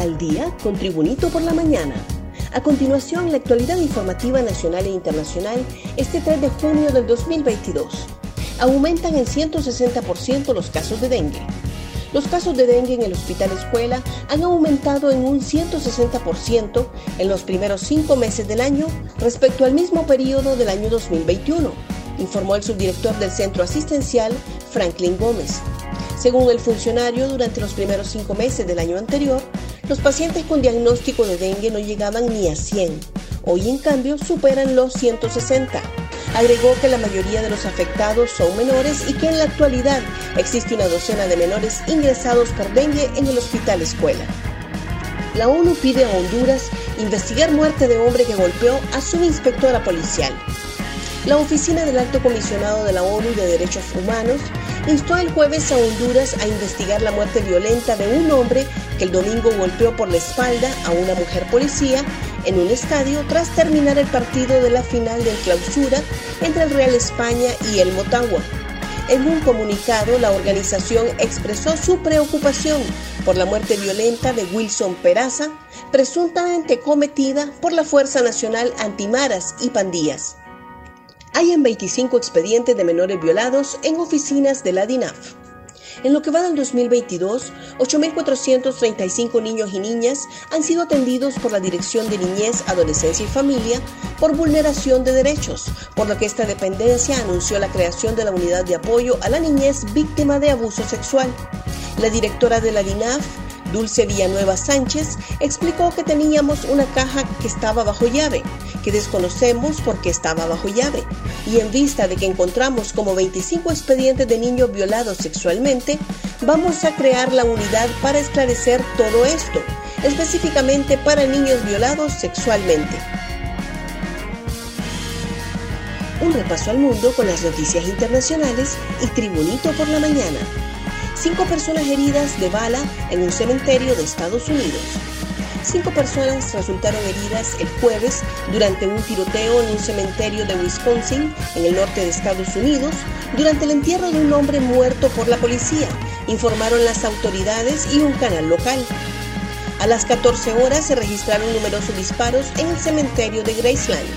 al día con Tribunito por la mañana. A continuación, la actualidad informativa nacional e internacional este 3 de junio del 2022. Aumentan en 160% los casos de dengue. Los casos de dengue en el hospital escuela han aumentado en un 160% en los primeros cinco meses del año respecto al mismo periodo del año 2021, informó el subdirector del centro asistencial, Franklin Gómez. Según el funcionario, durante los primeros cinco meses del año anterior, los pacientes con diagnóstico de dengue no llegaban ni a 100. Hoy, en cambio, superan los 160. Agregó que la mayoría de los afectados son menores y que en la actualidad existe una docena de menores ingresados por dengue en el hospital escuela. La ONU pide a Honduras investigar muerte de hombre que golpeó a su inspectora policial. La oficina del Alto Comisionado de la ONU de Derechos Humanos instó el jueves a Honduras a investigar la muerte violenta de un hombre que el domingo golpeó por la espalda a una mujer policía en un estadio tras terminar el partido de la final del clausura entre el Real España y el Motagua. En un comunicado, la organización expresó su preocupación por la muerte violenta de Wilson Peraza, presuntamente cometida por la Fuerza Nacional Antimaras y Pandillas. Hay en 25 expedientes de menores violados en oficinas de la DINAF. En lo que va del 2022, 8.435 niños y niñas han sido atendidos por la Dirección de Niñez, Adolescencia y Familia por vulneración de derechos, por lo que esta dependencia anunció la creación de la unidad de apoyo a la niñez víctima de abuso sexual. La directora de la DINAF, Dulce Villanueva Sánchez, explicó que teníamos una caja que estaba bajo llave que desconocemos porque estaba bajo llave. Y en vista de que encontramos como 25 expedientes de niños violados sexualmente, vamos a crear la unidad para esclarecer todo esto, específicamente para niños violados sexualmente. Un repaso al mundo con las noticias internacionales y Tribunito por la mañana. Cinco personas heridas de bala en un cementerio de Estados Unidos. Cinco personas resultaron heridas el jueves durante un tiroteo en un cementerio de Wisconsin, en el norte de Estados Unidos, durante el entierro de un hombre muerto por la policía, informaron las autoridades y un canal local. A las 14 horas se registraron numerosos disparos en el cementerio de Graceland.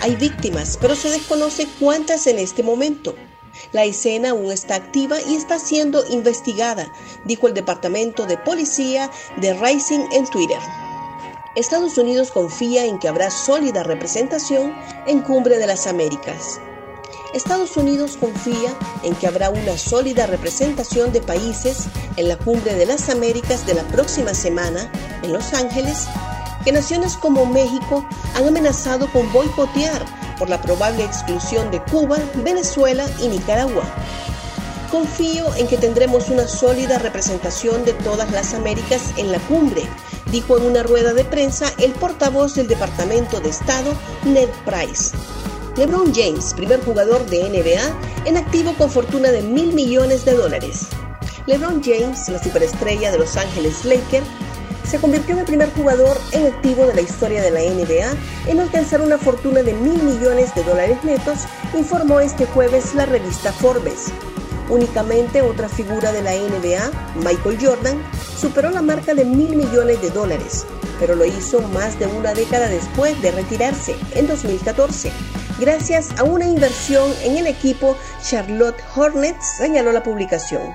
Hay víctimas, pero se desconoce cuántas en este momento. La escena aún está activa y está siendo investigada, dijo el Departamento de Policía de Rising en Twitter. Estados Unidos confía en que habrá sólida representación en Cumbre de las Américas. Estados Unidos confía en que habrá una sólida representación de países en la Cumbre de las Américas de la próxima semana en Los Ángeles, que naciones como México han amenazado con boicotear por la probable exclusión de Cuba, Venezuela y Nicaragua. Confío en que tendremos una sólida representación de todas las Américas en la cumbre, dijo en una rueda de prensa el portavoz del Departamento de Estado, Ned Price. LeBron James, primer jugador de NBA, en activo con fortuna de mil millones de dólares. LeBron James, la superestrella de Los Ángeles Lakers, se convirtió en el primer jugador en activo de la historia de la NBA en alcanzar una fortuna de mil millones de dólares netos, informó este jueves la revista Forbes. Únicamente otra figura de la NBA, Michael Jordan, superó la marca de mil millones de dólares, pero lo hizo más de una década después de retirarse, en 2014, gracias a una inversión en el equipo Charlotte Hornets, señaló la publicación.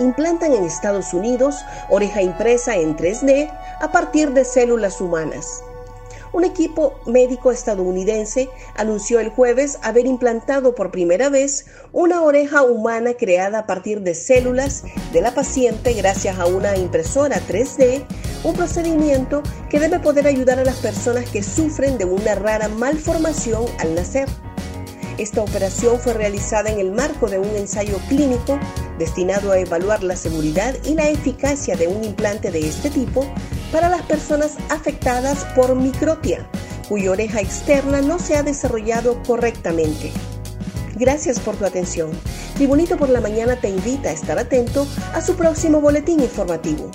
Implantan en Estados Unidos oreja impresa en 3D a partir de células humanas. Un equipo médico estadounidense anunció el jueves haber implantado por primera vez una oreja humana creada a partir de células de la paciente gracias a una impresora 3D, un procedimiento que debe poder ayudar a las personas que sufren de una rara malformación al nacer. Esta operación fue realizada en el marco de un ensayo clínico destinado a evaluar la seguridad y la eficacia de un implante de este tipo para las personas afectadas por microtia, cuya oreja externa no se ha desarrollado correctamente. Gracias por tu atención. Tribunito por la Mañana te invita a estar atento a su próximo boletín informativo.